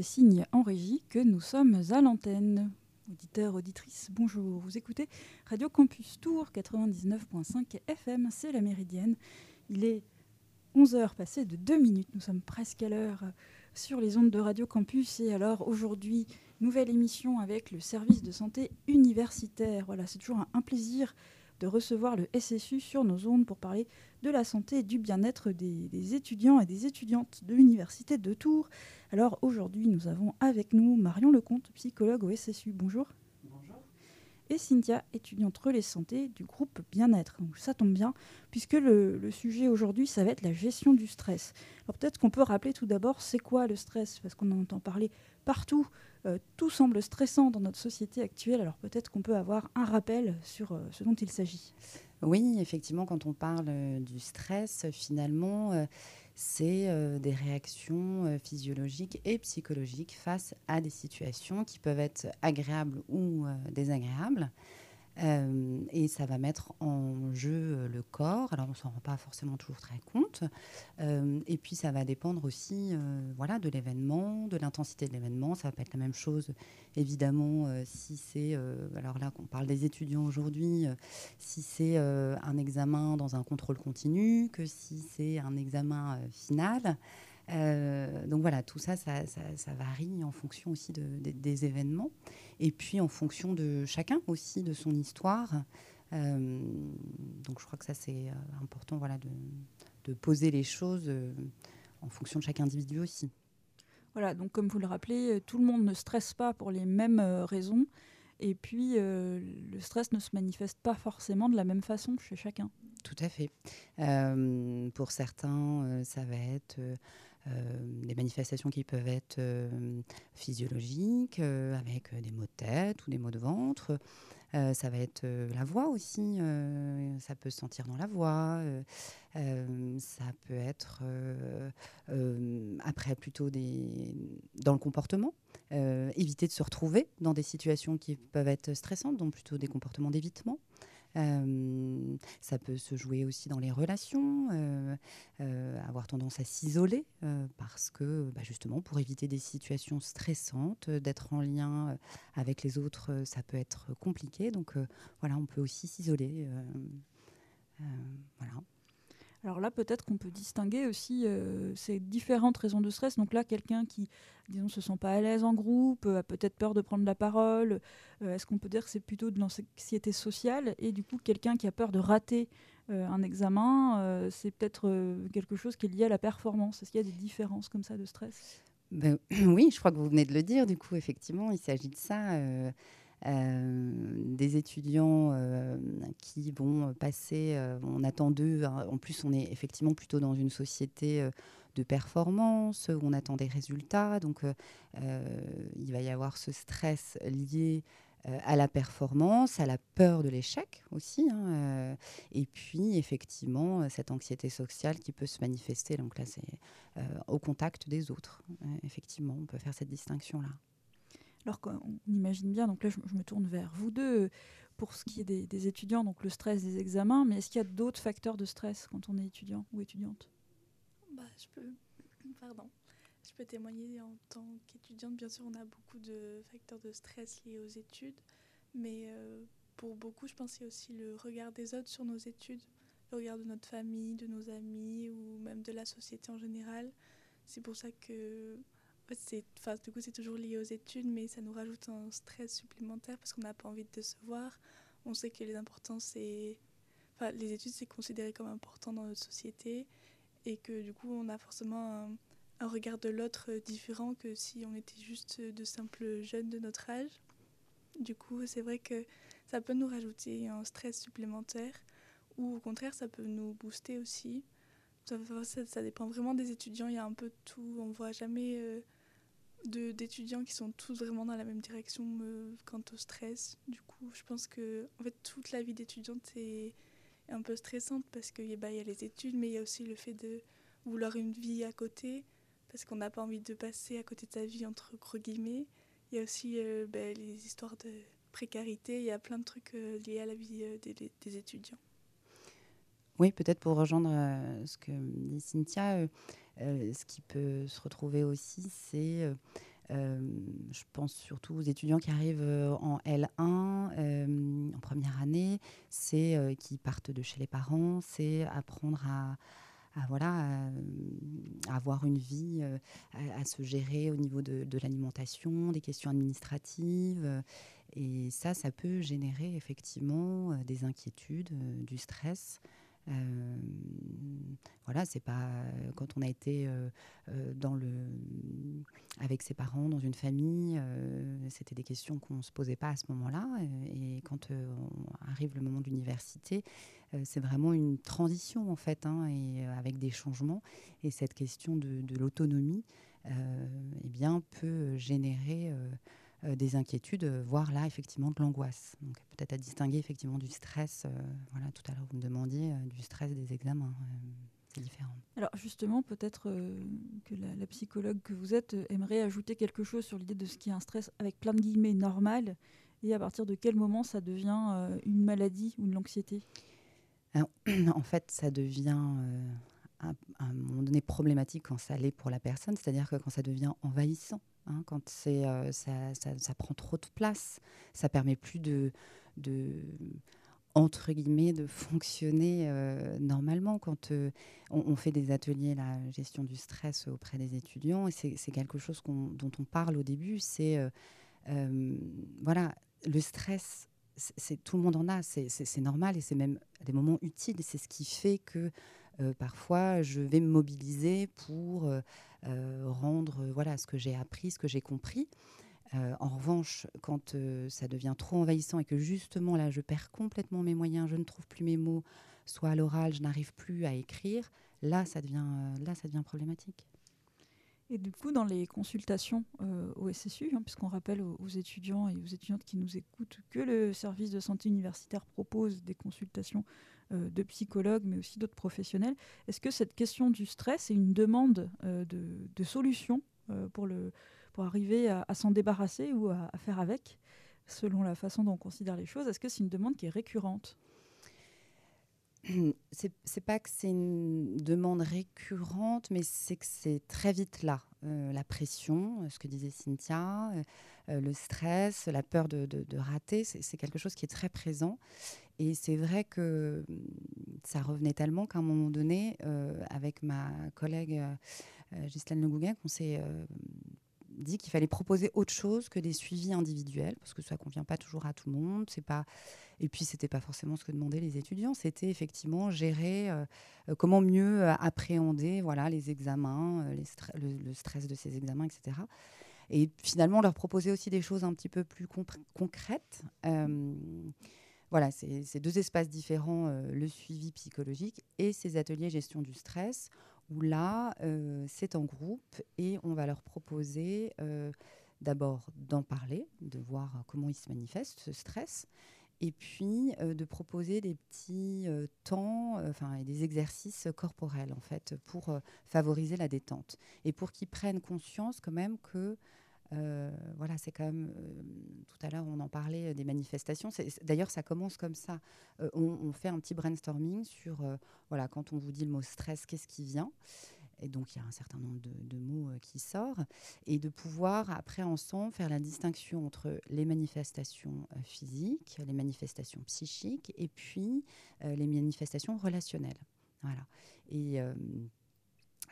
fait signe en régie que nous sommes à l'antenne. Auditeurs, auditrices, bonjour. Vous écoutez Radio Campus Tour 99.5 FM, c'est la méridienne. Il est 11h passé de 2 minutes, nous sommes presque à l'heure sur les ondes de Radio Campus. Et alors aujourd'hui, nouvelle émission avec le service de santé universitaire. Voilà, c'est toujours un, plaisir de recevoir le SSU sur nos ondes pour parler de la santé et du bien-être des, des, étudiants et des étudiantes de l'université de Tours. Alors aujourd'hui, nous avons avec nous Marion Lecomte, psychologue au SSU. Bonjour. Bonjour. Et Cynthia, étudiante relais santé du groupe Bien-être. Donc ça tombe bien, puisque le, le sujet aujourd'hui, ça va être la gestion du stress. Alors peut-être qu'on peut rappeler tout d'abord, c'est quoi le stress? Parce qu'on en entend parler partout. Euh, tout semble stressant dans notre société actuelle. Alors peut-être qu'on peut avoir un rappel sur euh, ce dont il s'agit. Oui, effectivement, quand on parle euh, du stress, finalement, euh, c'est euh, des réactions euh, physiologiques et psychologiques face à des situations qui peuvent être agréables ou euh, désagréables. Euh, et ça va mettre en jeu euh, le corps. Alors on s'en rend pas forcément toujours très compte. Euh, et puis ça va dépendre aussi, voilà, de l'événement, de l'intensité de l'événement. Ça va pas être la même chose, évidemment, si c'est, alors là, on parle des étudiants aujourd'hui, si c'est un examen dans un contrôle continu, que si c'est un examen final. Euh, donc voilà, tout ça ça, ça ça, varie en fonction aussi de, de, des événements et puis en fonction de chacun aussi, de son histoire. Euh, donc je crois que ça c'est euh, important voilà, de, de, poser les choses en fonction de chaque individu aussi. Voilà, donc comme vous le rappelez, tout le monde ne stresse pas pour les mêmes raisons. Et puis, euh, le stress ne se manifeste pas forcément de la même façon chez chacun. Tout à fait. Euh, pour certains, euh, ça va être des manifestations qui peuvent être euh, physiologiques, euh, avec des maux de tête ou des maux de ventre. Euh, ça va être euh, la voix aussi, euh, ça peut se sentir dans la voix. Euh, euh, ça peut être euh, euh, après plutôt des, dans le comportement. Euh, éviter de se retrouver dans des situations qui peuvent être stressantes, donc plutôt des comportements d'évitement. Euh, ça peut se jouer aussi dans les relations, euh, euh, avoir tendance à s'isoler parce que bah, justement pour éviter des situations stressantes, d'être en lien avec les autres, ça peut être compliqué. Donc voilà, on peut aussi s'isoler. voilà. Alors là, peut-être qu'on peut distinguer aussi euh, ces différentes raisons de stress. Donc là, quelqu'un qui, disons, se sent pas à l'aise en groupe, euh, a peut-être peur de prendre la parole. Euh, Est-ce qu'on peut dire que c'est plutôt de l'anxiété sociale? Et du coup, quelqu'un qui a peur de rater un examen, c'est peut-être quelque chose qui est lié à la performance. Est-ce qu'il y a des différences comme ça de stress? Ben, oui, je crois que vous venez de le dire. Du coup, effectivement, il s'agit de ça. Euh, des étudiants euh, qui vont passer, euh, on attend d'eux, hein, en plus on est effectivement plutôt dans une société de performance, où on attend des résultats, donc il va y avoir ce stress lié à la performance, à la peur de l'échec aussi, hein, et puis effectivement cette anxiété sociale qui peut se manifester, donc là c'est au contact des autres, effectivement on peut faire cette distinction-là. Alors qu'on imagine bien, donc là je, me tourne vers vous deux, pour ce qui est des, étudiants, donc le stress des examens, mais est-ce qu'il y a d'autres facteurs de stress quand on est étudiant ou étudiante? Bah, je peux, pardon, je peux témoigner en tant qu'étudiante. Bien sûr, on a beaucoup de facteurs de stress liés aux études, mais euh, pour beaucoup, je pense qu'il y a aussi le regard des autres sur nos études, le regard de notre famille, de nos amis ou même de la société en général. C'est pour ça que enfin, du coup, c'est toujours lié aux études, mais ça nous rajoute un stress supplémentaire parce qu'on n'a pas envie de décevoir. On sait que les c'est, les études, c'est considéré comme important dans notre société et que du coup, on a forcément un, regard de l'autre différent que si on était juste de simples jeunes de notre âge. Du coup, c'est vrai que ça peut nous rajouter un stress supplémentaire ou au contraire, ça peut nous booster aussi. Ça, dépend vraiment des étudiants, il y a un peu de tout. On voit jamais euh, d'étudiants qui sont tous vraiment dans la même direction quant au stress. Du coup, je pense que en fait, toute la vie d'étudiante est un peu stressante parce qu'il bah, y a les études, mais il y a aussi le fait de vouloir une vie à côté parce qu'on n'a pas envie de passer à côté de sa vie entre gros guillemets. Il y a aussi euh, bah, les histoires de précarité, il y a plein de trucs euh, liés à la vie euh, des, des, étudiants. Oui, peut-être pour rejoindre ce que dit Cynthia, ce qui peut se retrouver aussi, c'est je pense surtout aux étudiants qui arrivent en L1, en première année, c'est qui partent de chez les parents, c'est apprendre à, voilà, avoir une vie, à, se gérer au niveau de l'alimentation, des questions administratives. et ça, ça peut générer effectivement des inquiétudes, du stress. Euh, voilà, c'est pas quand on a été euh, euh, dans le, avec ses parents dans une famille, c'était des questions qu'on se posait pas à ce moment-là. Et, quand arrive le moment de l'université, c'est vraiment une transition en fait, hein, et avec des changements. Et cette question de, de l'autonomie, eh peut générer euh, des inquiétudes, euh, voire là effectivement de l'angoisse. Donc peut-être à distinguer effectivement du stress. Euh, voilà, tout à l'heure vous me demandiez du stress des examens. c'est différent. Alors justement, peut-être que la, psychologue que vous êtes aimerait ajouter quelque chose sur l'idée de ce qui est un stress avec plein de guillemets normal et à partir de quel moment ça devient une maladie ou une anxiété? En fait, ça devient à un moment donné problématique quand ça l'est pour la personne, c'est-à-dire que quand ça devient envahissant. Hein, quand c'est, euh, ça, ça, prend trop de place, ça permet plus de, de entre guillemets, de fonctionner euh, normalement. Quand euh, on, fait des ateliers, la gestion du stress auprès des étudiants, c'est, quelque chose dont on parle au début, c'est voilà, le stress. C'est, tout le monde en a, c'est, normal et c'est même des moments utiles. C'est ce qui fait que parfois je vais me mobiliser pour rendre euh, voilà ce que j'ai appris, ce que j'ai compris. Euh, en revanche, quand ça devient trop envahissant et que justement là, je perds complètement mes moyens, je ne trouve plus mes mots, soit à l'oral, je n'arrive plus à écrire, là, ça devient, là, ça devient problématique. Et du coup, dans les consultations au SSU, hein, puisqu'on rappelle aux, étudiants et aux étudiantes qui nous écoutent que le service de santé universitaire propose des consultations euh, de psychologues, mais aussi d'autres professionnels. Est-ce que cette question du stress est une demande euh, de, solution euh, pour, pour arriver à, s'en débarrasser ou à, faire avec, selon la façon dont on considère les choses? Est-ce que c'est une demande qui est récurrente? C'est pas que c'est une demande récurrente, mais c'est que c'est très vite là. La pression, ce que disait Cynthia, le stress, la peur de, de, rater, c'est quelque chose qui est très présent. Et c'est vrai que mmh, ça revenait tellement qu'à un moment donné, euh, avec ma collègue euh, euh Ghislaine Le Gouguin, qu'on s'est euh, dit qu'il fallait proposer autre chose que des suivis individuels, parce que ça convient pas toujours à tout le monde. C'est pas... Et puis, ce n'était pas forcément ce que demandaient les étudiants, c'était effectivement gérer comment mieux appréhender voilà, les examens, les le, stress de ces examens, etc. Et finalement, leur proposer aussi des choses un petit peu plus concrètes voilà, c'est deux espaces différents, euh, le suivi psychologique et ces ateliers gestion du stress, où là, euh, c'est en groupe et on va leur proposer euh, d'abord d'en parler, de voir comment il se manifeste, ce stress, et puis de proposer des petits temps, enfin des exercices corporels en fait, pour favoriser la détente et pour qu'ils prennent conscience quand même que euh, voilà, c'est quand même. Euh, tout à l'heure, on en parlait euh, des manifestations. D'ailleurs, ça commence comme ça. On, fait un petit brainstorming sur, voilà, quand on vous dit le mot stress, qu'est-ce qui vient? Et donc, il y a un certain nombre de, mots qui sortent. Et de pouvoir, après, ensemble, faire la distinction entre les manifestations physiques, les manifestations psychiques, et puis les manifestations relationnelles. Voilà. Et,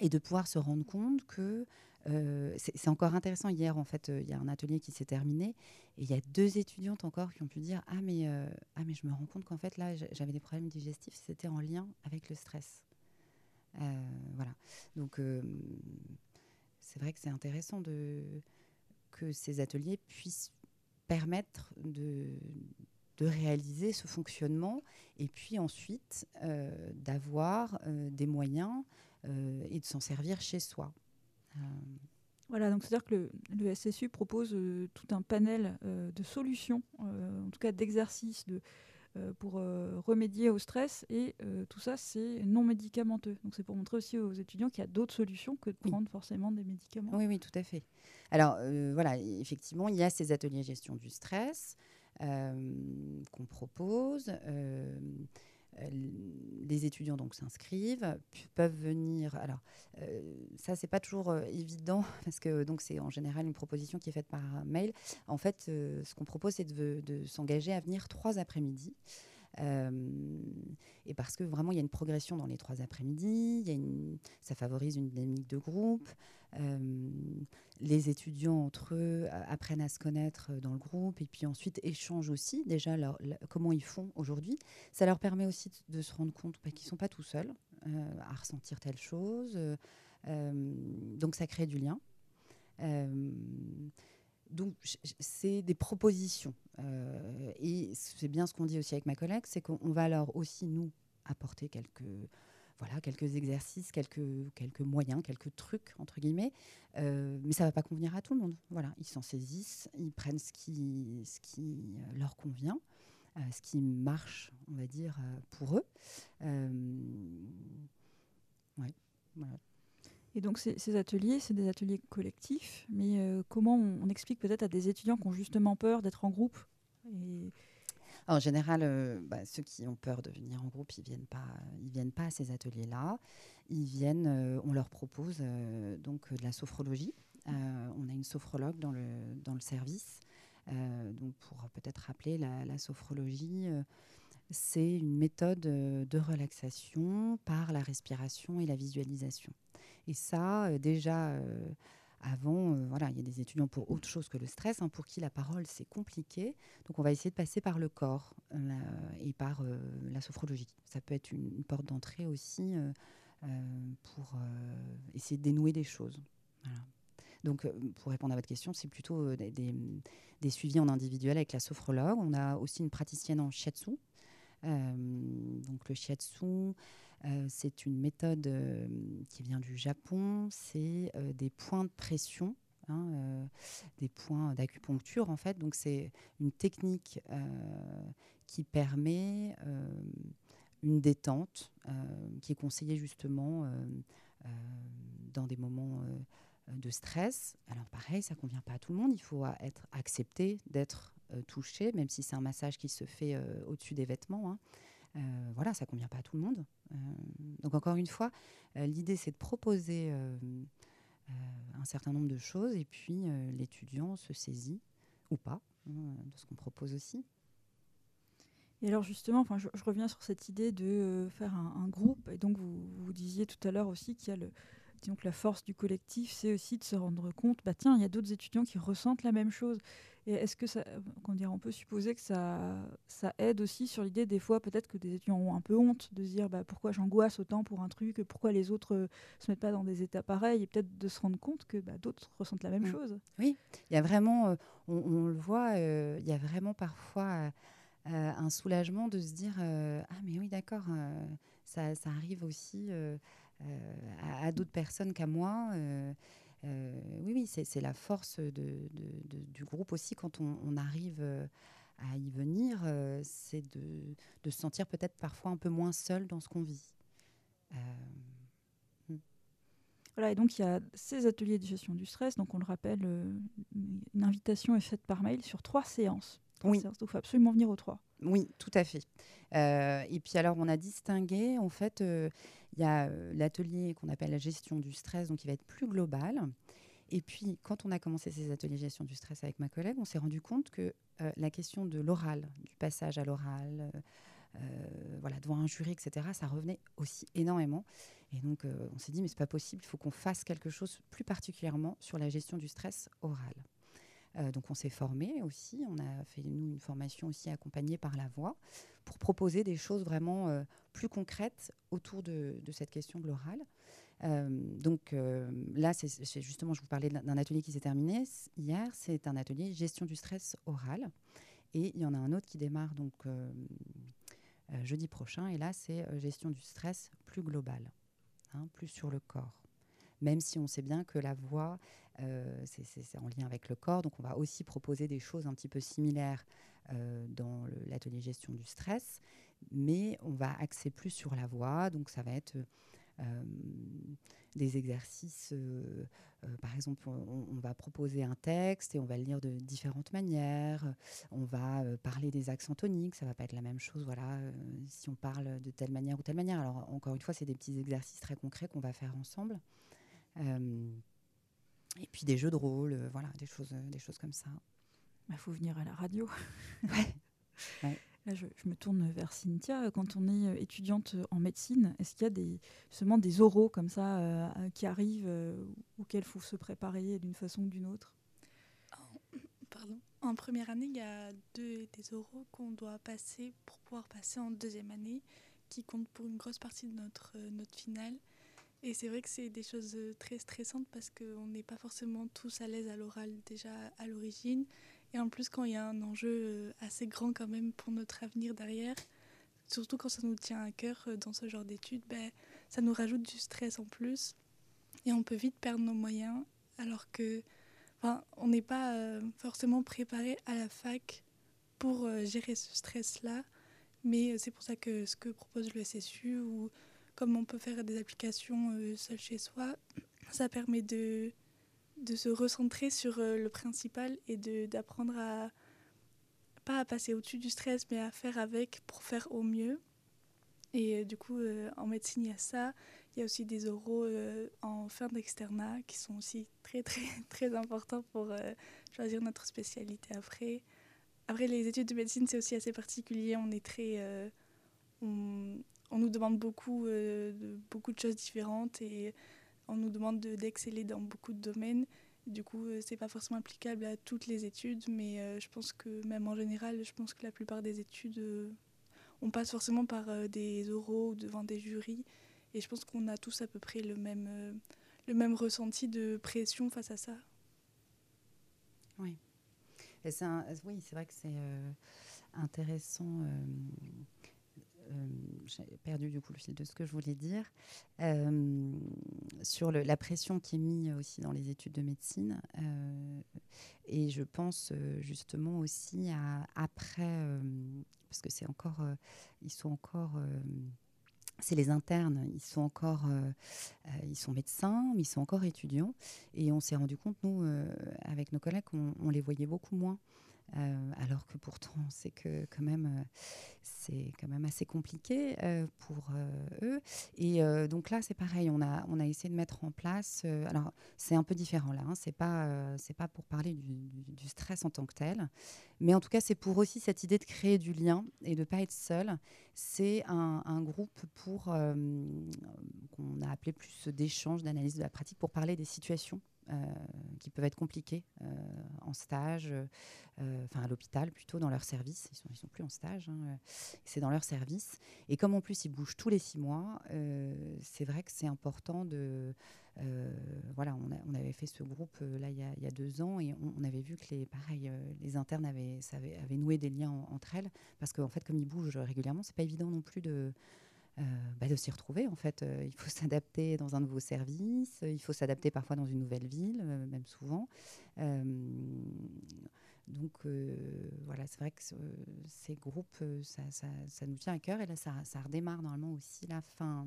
et de pouvoir se rendre compte que euh, c'est encore intéressant. Hier, en fait, euh, il y a un atelier qui s'est terminé et il y a deux étudiantes encore qui ont pu dire ah mais euh, ah mais je me rends compte qu'en fait là j'avais des problèmes digestifs, c'était en lien avec le stress. voilà. Donc c'est vrai que c'est intéressant de que ces ateliers puissent permettre de de réaliser ce fonctionnement et puis ensuite d'avoir des moyens et de s'en servir chez soi. Euh, voilà, donc c'est-à-dire que le, SSU propose euh, tout un panel euh, de solutions, en tout cas d'exercices de, pour remédier au stress, et tout ça c'est non médicamenteux. Donc c'est pour montrer aussi aux étudiants qu'il y a d'autres solutions que de prendre forcément des médicaments. Oui, oui, tout à fait. Alors voilà, effectivement, il y a ces ateliers gestion du stress qu'on propose. Les étudiants donc s'inscrivent, peuvent venir. Alors ça c'est pas toujours évident parce que donc c'est en général une proposition qui est faite par mail. En fait, ce qu'on propose c'est de, s'engager à venir trois après-midi. Euh, et parce que vraiment, il y a une progression dans les trois après-midi, ça favorise une dynamique de groupe. Euh, les étudiants entre eux apprennent à se connaître dans le groupe et puis ensuite échangent aussi déjà comment ils font aujourd'hui. Ça leur permet aussi de, se rendre compte bah, qu'ils ne sont pas tout seuls euh, à ressentir telle chose. donc ça crée du lien. Donc, c'est des propositions. Euh, et c'est bien ce qu'on dit aussi avec ma collègue, c'est qu'on va alors aussi, nous, apporter quelques, voilà, quelques exercices, quelques, quelques moyens, quelques trucs, entre guillemets. Euh, mais ça ne va pas convenir à tout le monde. Voilà, ils s'en saisissent, ils prennent ce qui, ce qui leur convient, euh, ce qui marche, on va dire, pour eux. Et donc ces, ateliers, c'est des ateliers collectifs, mais euh, comment on, explique peut-être à des étudiants qui ont justement peur d'être en groupe En général, euh, bah, ceux qui ont peur de venir en groupe, ils viennent pas, ils viennent pas à ces ateliers-là. Ils viennent, euh, on leur propose donc de la sophrologie. on a une sophrologue dans le dans le service. donc pour peut-être rappeler la, la sophrologie c'est une méthode de relaxation par la respiration et la visualisation. Et ça, euh, déjà, euh, avant, euh, voilà, il y a des étudiants pour autre chose que le stress, hein, pour qui la parole, c'est compliqué. Donc, on va essayer de passer par le corps et par la sophrologie. Ça peut être une, porte d'entrée aussi pour essayer de dénouer des choses. Donc, pour répondre à votre question, c'est plutôt des, des, suivis en individuel avec la sophrologue. On a aussi une praticienne en shiatsu. donc, le shiatsu, euh, c'est une méthode euh, qui vient du Japon. C'est euh, des points de pression Hein, des points d'acupuncture en fait. Donc c'est une technique qui permet une détente, qui est conseillée justement dans des moments de stress. Alors pareil, ça convient pas à tout le monde. Il faut être accepté d'être touché, même si c'est un massage qui se fait au-dessus des vêtements. Hein. Euh, voilà, ça convient pas à tout le monde. Euh, donc encore une fois, euh, l'idée c'est de proposer un certain nombre de choses et puis l'étudiant se saisit ou pas hein, de ce qu'on propose aussi. Et alors justement, enfin, je, reviens sur cette idée de faire un, groupe. Et donc vous, vous disiez tout à l'heure aussi qu'il y a le, que la force du collectif, c'est aussi de se rendre compte, bah tiens, il y a d'autres étudiants qui ressentent la même chose. Et est-ce que ça, on, dirait, on peut supposer que ça, ça aide aussi sur l'idée des fois peut-être que des étudiants ont un peu honte de se dire bah, pourquoi j'angoisse autant pour un truc, pourquoi les autres ne euh, se mettent pas dans des états pareils, et peut-être de se rendre compte que bah, d'autres ressentent la même mm. chose. Oui, il y a vraiment, euh, on, le voit, euh, il y a vraiment parfois un soulagement de se dire ah mais oui d'accord, ça, ça, arrive aussi à, d'autres personnes qu'à moi. Euh, oui, oui, c'est la force de, du groupe aussi quand on, arrive euh, à y venir, euh, c'est de, se sentir peut-être parfois un peu moins seul dans ce qu'on vit. Hmm. Voilà, et donc il y a ces ateliers de gestion du stress. Donc on le rappelle, une invitation est faite par mail sur trois séances. oui. donc il faut absolument venir aux trois. Oui, tout à fait. et puis alors on a distingué en fait il y a euh, l'atelier qu'on appelle la gestion du stress, donc qui va être plus global. Et puis, quand on a commencé ces ateliers gestion du stress avec ma collègue, on s'est rendu compte que euh, la question de l'oral, du passage à l'oral, euh, voilà, devant un jury, etc., ça revenait aussi énormément. Et donc, on s'est dit, mais c'est pas possible, il faut qu'on fasse quelque chose plus particulièrement sur la gestion du stress oral. Euh, donc on s'est formé aussi, on a fait nous une formation aussi accompagnée par la voix pour proposer des choses vraiment euh, plus concrètes autour de, cette question de l'oral. Euh, donc là, c'est justement, je vous parlais d'un atelier qui s'est terminé hier, c'est un atelier gestion du stress oral. Et il y en a un autre qui démarre donc jeudi prochain, et là, c'est gestion du stress plus global, hein, plus sur le corps même si on sait bien que la voix, euh, c'est en lien avec le corps. Donc on va aussi proposer des choses un petit peu similaires euh, dans l'atelier gestion du stress, mais on va axer plus sur la voix. Donc ça va être des exercices. par exemple, on, va proposer un texte et on va le lire de différentes manières. On va parler des accents toniques, ça va pas être la même chose. Voilà, si on parle de telle manière ou telle manière. Alors encore une fois, c'est des petits exercices très concrets qu'on va faire ensemble. Et puis des jeux de rôle, voilà, des choses, des choses comme ça. Il bah, faut venir à la radio. Là, je, me tourne vers Cynthia. Quand on est euh, étudiante en médecine, est-ce qu'il y a des, justement des oraux comme ça euh, qui arrivent euh, auxquels il faut se préparer d'une façon ou d'une autre? Pardon. En première année, il y a deux, des oraux qu'on doit passer pour pouvoir passer en deuxième année, qui comptent pour une grosse partie de notre, notre finale. Et c'est vrai que c'est des choses très stressantes parce qu'on n'est pas forcément tous à l'aise à l'oral déjà à l'origine. Et en plus, quand il y a un enjeu euh, assez grand quand même pour notre avenir derrière, surtout quand ça nous tient à cœur euh, dans ce genre d'études, ben, ça nous rajoute du stress en plus. Et on peut vite perdre nos moyens alors que enfin, on n'est pas euh, forcément préparé à la fac pour gérer ce stress-là. Mais c'est pour ça que ce que propose le SSU, ou comme on peut faire des applications seul chez soi, ça permet de, de se recentrer sur euh, le principal et d'apprendre à pas à passer au-dessus du stress mais à faire avec pour faire au mieux. Et euh, du coup euh, en médecine il y a ça. Il y a aussi des oraux en fin d'externat qui sont aussi très très très importants pour choisir notre spécialité après. Après les études de médecine c'est aussi assez particulier. On est très on, nous demande beaucoup de beaucoup de choses différentes et on nous demande d'exceller dans beaucoup de domaines. Du coup, euh, c'est pas forcément applicable à toutes les études, mais euh, je pense que même en général, je pense que la plupart des études, euh, on passe forcément par des oraux devant des jurys. Et je pense qu'on a tous à peu près le même, le même ressenti de pression face à ça. Oui. Et oui, c'est vrai que c'est intéressant euh, j'ai perdu du coup le fil de ce que je voulais dire, euh, sur la pression qui est mise aussi dans les études de médecine. Euh, et je pense justement aussi à après, parce que c'est encore, ils sont encore c'est les internes, ils sont encore, ils sont médecins, mais ils sont encore étudiants. Et on s'est rendu compte, nous, avec nos collègues, on, les voyait beaucoup moins. Euh, alors que pourtant c'est que quand même euh, c'est quand même assez compliqué euh, pour eux. Et donc là c'est pareil on a on a essayé de mettre en place alors c'est un peu différent là hein, c'est pas c'est pas pour parler du, stress en tant que tel. Mais en tout cas c'est pour aussi cette idée de créer du lien et de pas être seul. C'est un, groupe pour qu'on a appelé plus d'échange d'analyse de la pratique pour parler des situations qui peuvent être compliqués euh, en stage, euh, enfin à l'hôpital plutôt, dans leur service. Ils ils sont plus en stage, hein, c'est dans leur service. Et comme en plus ils bougent tous les six mois, c'est vrai que c'est important de. voilà, on, avait fait ce groupe là il y, a, deux ans et on, avait vu que les, pareil, les internes avaient, avaient, noué des liens entre elles parce qu'en fait, comme ils bougent régulièrement, c'est pas évident non plus de euh, bah, de s'y retrouver. En fait, euh, il faut s'adapter dans un nouveau service, il faut s'adapter parfois dans une nouvelle ville, euh, même souvent. donc voilà, c'est vrai que ces groupes, ça, ça, nous tient à cœur. Et là, ça, ça redémarre normalement aussi la fin,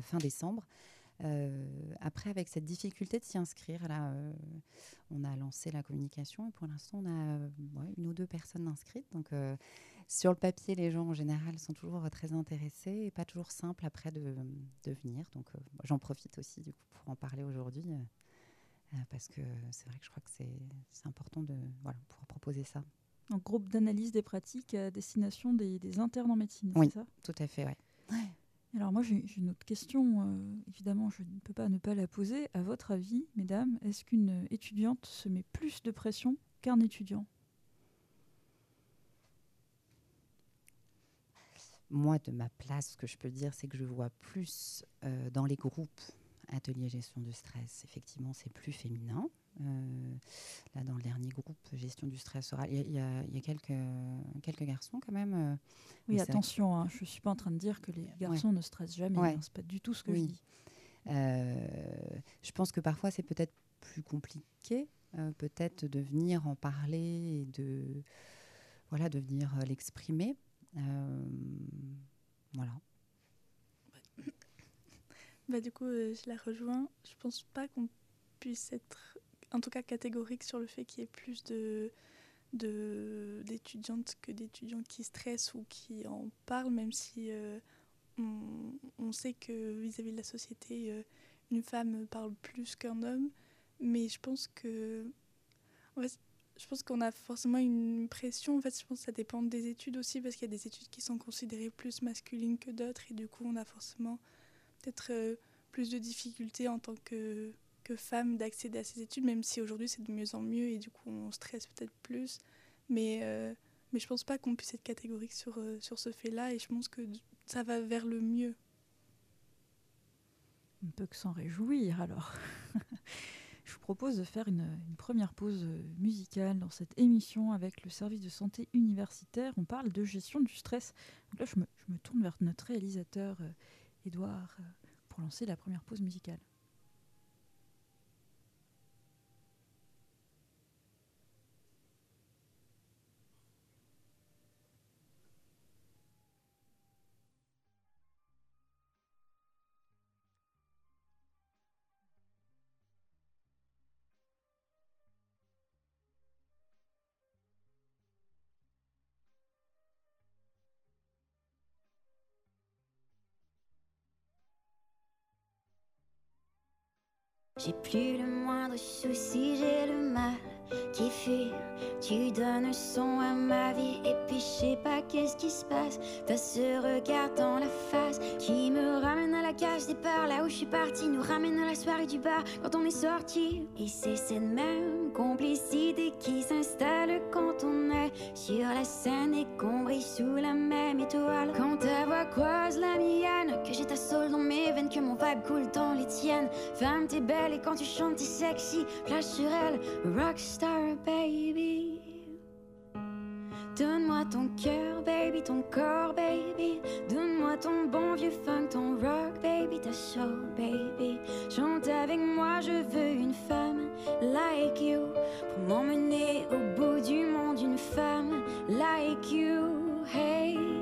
fin décembre. après, avec cette difficulté de s'y inscrire, là, on a lancé la communication et pour l'instant, on a une ou deux personnes inscrites. Donc, sur le papier, les gens en général sont toujours très intéressés et pas toujours simple après de, de venir. Donc euh, j'en profite aussi du coup pour en parler aujourd'hui euh, euh, parce que c'est vrai que je crois que c'est important de voilà, pouvoir proposer ça. Un groupe d'analyse des pratiques à destination des, des internes en médecine, oui, c'est ça? tout à fait, ouais. Alors moi j'ai une autre question, évidemment je ne peux pas ne pas la poser. À votre avis, mesdames, est-ce qu'une étudiante se met plus de pression qu'un étudiant? Moi, de ma place, ce que je peux dire, c'est que je vois plus euh, dans les groupes atelier gestion du stress, effectivement, c'est plus féminin. Euh, là, dans le dernier groupe gestion du stress oral, il y, a, quelques, quelques garçons quand même. Euh, oui, attention, hein, je ne suis pas en train de dire que les garçons ne stressent jamais. Ce hein, c'est pas du tout ce que je dis. je pense que parfois, c'est peut-être plus compliqué, peut-être de venir en parler et de, voilà, de venir l'exprimer. Euh, voilà. bah, du coup, je la rejoins. Je pense pas qu'on puisse être, en tout cas, catégorique sur le fait qu'il y ait plus de d'étudiantes que d'étudiants qui stressent ou qui en parlent, même si on, sait que vis-à-vis de la société, euh, une femme parle plus qu'un homme, mais je pense que. Je pense qu'on a forcément une pression. En fait, je pense que ça dépend des études aussi, parce qu'il y a des études qui sont considérées plus masculines que d'autres, et du coup, on a forcément peut-être euh, plus de difficultés en tant que, que femme d'accéder à ces études, même si aujourd'hui c'est de mieux en mieux, et du coup, on stresse peut-être plus. Mais, euh, mais je pense pas qu'on puisse être catégorique sur, sur ce fait-là, et je pense que ça va vers le mieux. On ne peut que s'en réjouir alors. Je vous propose de faire une, première pause musicale dans cette émission avec le service de santé universitaire. On parle de gestion du stress. là, je me, tourne vers notre réalisateur, Edouard, euh, pour lancer la première pause musicale. J'ai plus le moindre souci, j'ai le mal qui fuit. Tu donnes son à ma vie et puis je pas qu'est-ce qui se passe. T'as ce regard dans la face qui me ramène à la cage des peurs là où je suis partie, nous ramène à la soirée du bar quand on est sorti. Et c'est cette même complicité qui s'installe quand on est sur la scène et qu'on brille sous la même étoile. Quand ta voix croise la mienne, que j'ai ta soul dans mes veines, que mon vibe coule dans les tiennes. Femme, t'es belle et quand tu chantes, t'es sexy. Flash sur elle, rockstar baby. Donne-moi ton cœur, baby, ton corps, baby. Donne-moi ton bon vieux funk, ton rock, baby, ta soul, baby. Chante avec moi, je veux une femme like you. Pour m'emmener au bout du monde, une femme like you, hey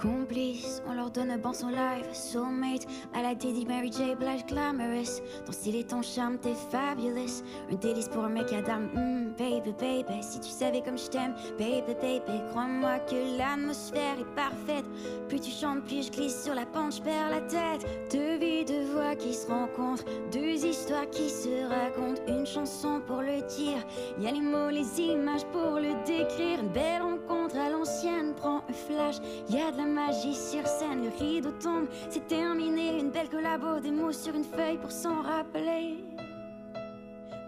complices. On leur donne un bon son live, soulmate. À la Diddy, Mary J. Blige, glamorous. Ton style et ton charme, t'es fabulous. Un délice pour un mec à dame, mm, baby, baby. Si tu savais comme je t'aime, baby, baby. Crois-moi que l'atmosphère est parfaite. Plus tu chantes, plus je glisse sur la pente, je perds la tête. Deux vies, deux voix qui se rencontrent. Deux histoires qui se racontent. Une chanson pour le dire. Y a les mots, les images pour le décrire. Une belle rencontre à l'ancienne prend un flash. Y a de la magie sur scène, le rideau tombe, c'est terminé. Une belle collabo, des mots sur une feuille pour s'en rappeler.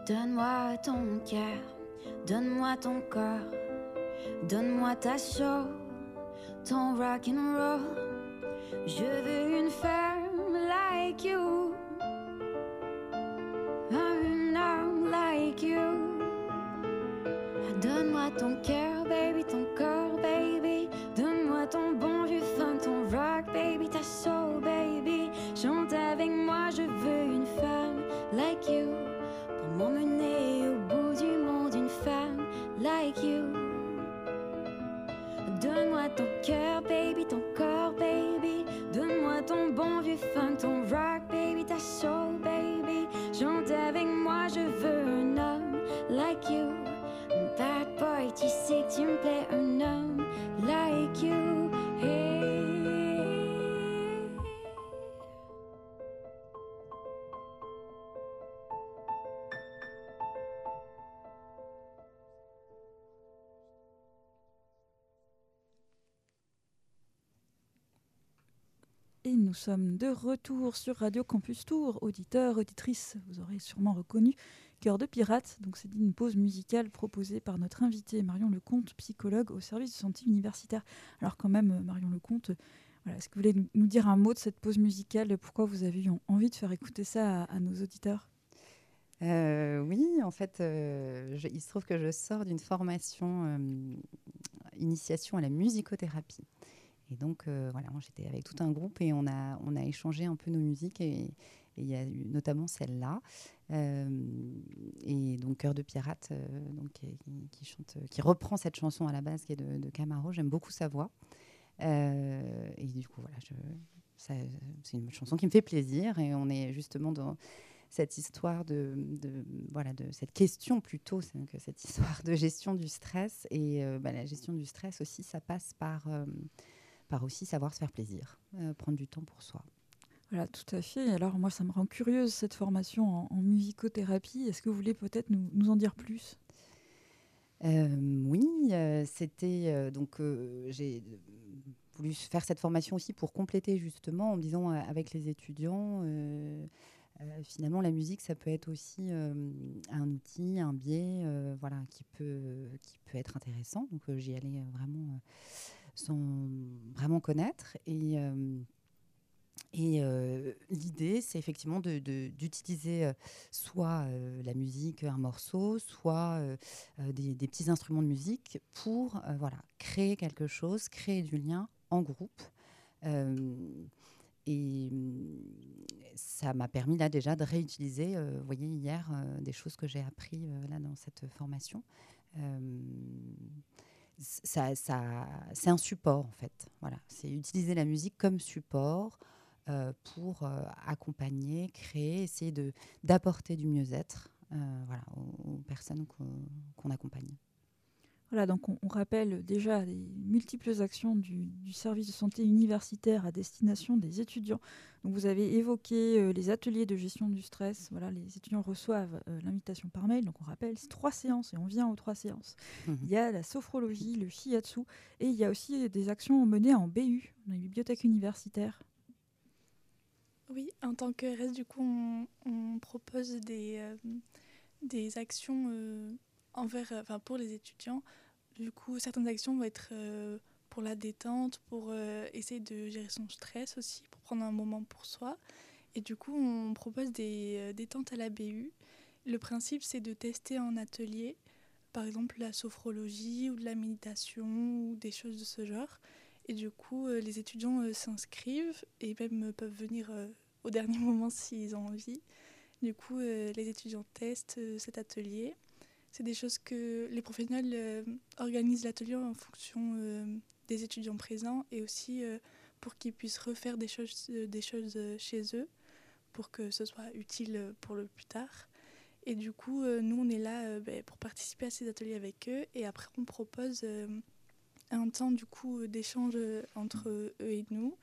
Donne-moi ton cœur, donne-moi ton corps, donne-moi ta show, ton rock and roll. Je veux une femme like you, un homme like you. Donne-moi ton cœur, baby, ton corps, baby. Donne-moi ton bon vieux funk, ton rock, baby, ta soul, baby. Chante avec moi, je veux une femme like you. Nous sommes de retour sur Radio Campus Tour. Auditeurs, auditrices, vous aurez sûrement reconnu Cœur de pirate. Donc c'est une pause musicale proposée par notre invité Marion Lecomte, psychologue au service de santé universitaire. Alors quand même, Marion Lecomte, voilà, est-ce que vous voulez nous dire un mot de cette pause musicale Pourquoi vous avez eu envie de faire écouter ça à, nos auditeurs? Euh, oui, en fait, euh, il se trouve que je sors d'une formation euh, initiation à la musicothérapie. Et donc, voilà, j'étais avec tout un groupe et on a, on a échangé un peu nos musiques et, il y a eu notamment celle-là. et donc, Cœur de pirate, donc, qui, chante, qui reprend cette chanson à la base qui est de, Camaro. J'aime beaucoup sa voix. et du coup, voilà, c'est une chanson qui me fait plaisir et on est justement dans cette histoire de, voilà de cette question plutôt que cette histoire de gestion du stress et euh, bah, la gestion du stress aussi ça passe par euh, par aussi savoir se faire plaisir euh, prendre du temps pour soi. Voilà tout à fait. Alors moi ça me rend curieuse cette formation en, musicothérapie. Est-ce que vous voulez peut-être nous, nous, en dire plus? Oui c'était donc j'ai voulu faire cette formation aussi pour compléter justement en me disant avec les étudiants euh, finalement, la musique, ça peut être aussi euh, un outil, un biais, euh, voilà, qui peut, qui peut être intéressant. Donc, j'y allais vraiment sans vraiment connaître. Et, et l'idée, c'est effectivement d'utiliser de, soit la musique, un morceau, soit des, petits instruments de musique pour voilà, créer quelque chose, créer du lien en groupe. Et hum, ça m'a permis là déjà de réutiliser, euh, vous voyez, hier, euh, des choses que j'ai appris euh, là dans cette formation. C'est un support en fait. Voilà, c'est utiliser la musique comme support pour accompagner, créer, essayer de d'apporter du mieux-être, voilà, aux, personnes qu'on accompagne. Voilà, donc on, rappelle déjà les multiples actions du, service de santé universitaire à destination des étudiants. Donc vous avez évoqué euh, les ateliers de gestion du stress. Voilà, les étudiants reçoivent euh, l'invitation par mail. Donc on rappelle, c'est trois séances et on vient aux trois séances. Mhm. Il y a la sophrologie, le shiatsu et il y a aussi des actions menées en BU, dans les bibliothèques universitaires. Oui, en tant que reste, du coup, on, propose des, euh, des actions envers, enfin pour les étudiants du coup, certaines actions vont être euh, pour la détente, pour euh, essayer de gérer son stress aussi, pour prendre un moment pour soi. Et du coup, on propose des euh, détentes à la BU. Le principe, c'est de tester en atelier, par exemple la sophrologie ou de la méditation ou des choses de ce genre. Et du coup, les étudiants s'inscrivent et même peuvent venir au dernier moment s'ils ont envie. Du coup, les étudiants testent cet atelier c'est des choses que les professionnels euh, organisent l'atelier en fonction euh, des étudiants présents et aussi euh, pour qu'ils puissent refaire des choses, des choses chez eux pour que ce soit utile pour le plus tard. Et du coup, nous, on est là ben, pour participer à ces ateliers avec eux et après, on propose un temps du coup d'échange entre eux et nous,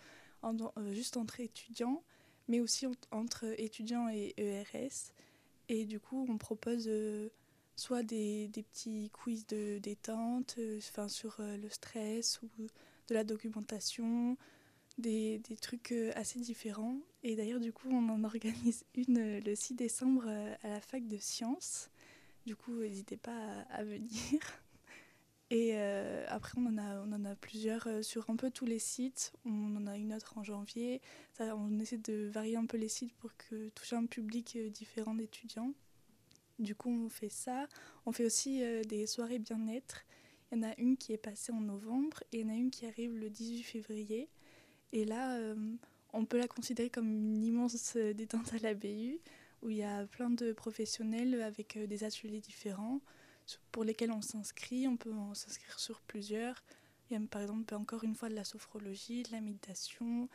juste entre étudiants, mais aussi entre étudiants et ERS. Et du coup, on propose soit des, petits quiz de détente euh, enfin, sur euh, le stress ou de la documentation, des, des, trucs euh, assez différents. Et d'ailleurs, du coup, on en organise une le 6 décembre à la fac de sciences. Du coup, n'hésitez pas à, venir. Et après, on en, a, on en a plusieurs sur un peu tous les sites. On en a une autre en janvier. On essaie de varier un peu les sites pour que toucher un public différent d'étudiants. Du coup, on fait ça. On fait aussi euh, des soirées bien-être. Il y en a une qui est passée en novembre et il y en a une qui arrive le 18 février. Et là, euh, on peut la considérer comme une immense euh, détente à la BU où il y a plein de professionnels avec des ateliers différents pour lesquels on s'inscrit. On peut s'inscrire sur plusieurs. Il y a par exemple encore une fois de la sophrologie, de la méditation,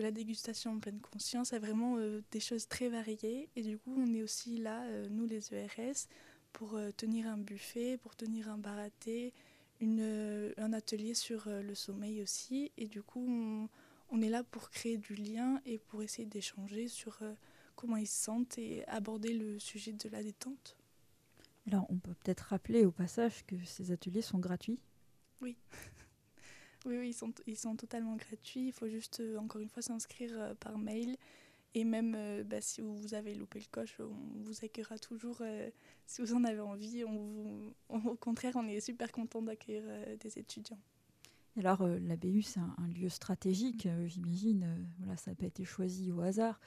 de la dégustation en pleine conscience, à vraiment euh, des choses très variées. Et du coup, on est aussi là, euh, nous les ERS, pour euh, tenir un buffet, pour tenir un baraté, une, un atelier sur le sommeil aussi. Et du coup, on, on, est là pour créer du lien et pour essayer d'échanger sur comment ils se sentent et aborder le sujet de la détente. Alors, on peut peut-être rappeler au passage que ces ateliers sont gratuits? Oui. Oui, ils sont, ils sont totalement gratuits. Il faut juste, euh, encore une fois, s'inscrire euh, par mail. Et même euh, bah, si vous avez loupé le coche, on vous accueillera toujours si vous en avez envie. Au contraire, on est super content d'accueillir des étudiants. Alors, la BU, c'est un, lieu stratégique, j'imagine. voilà, ça n'a pas été choisi au hasard.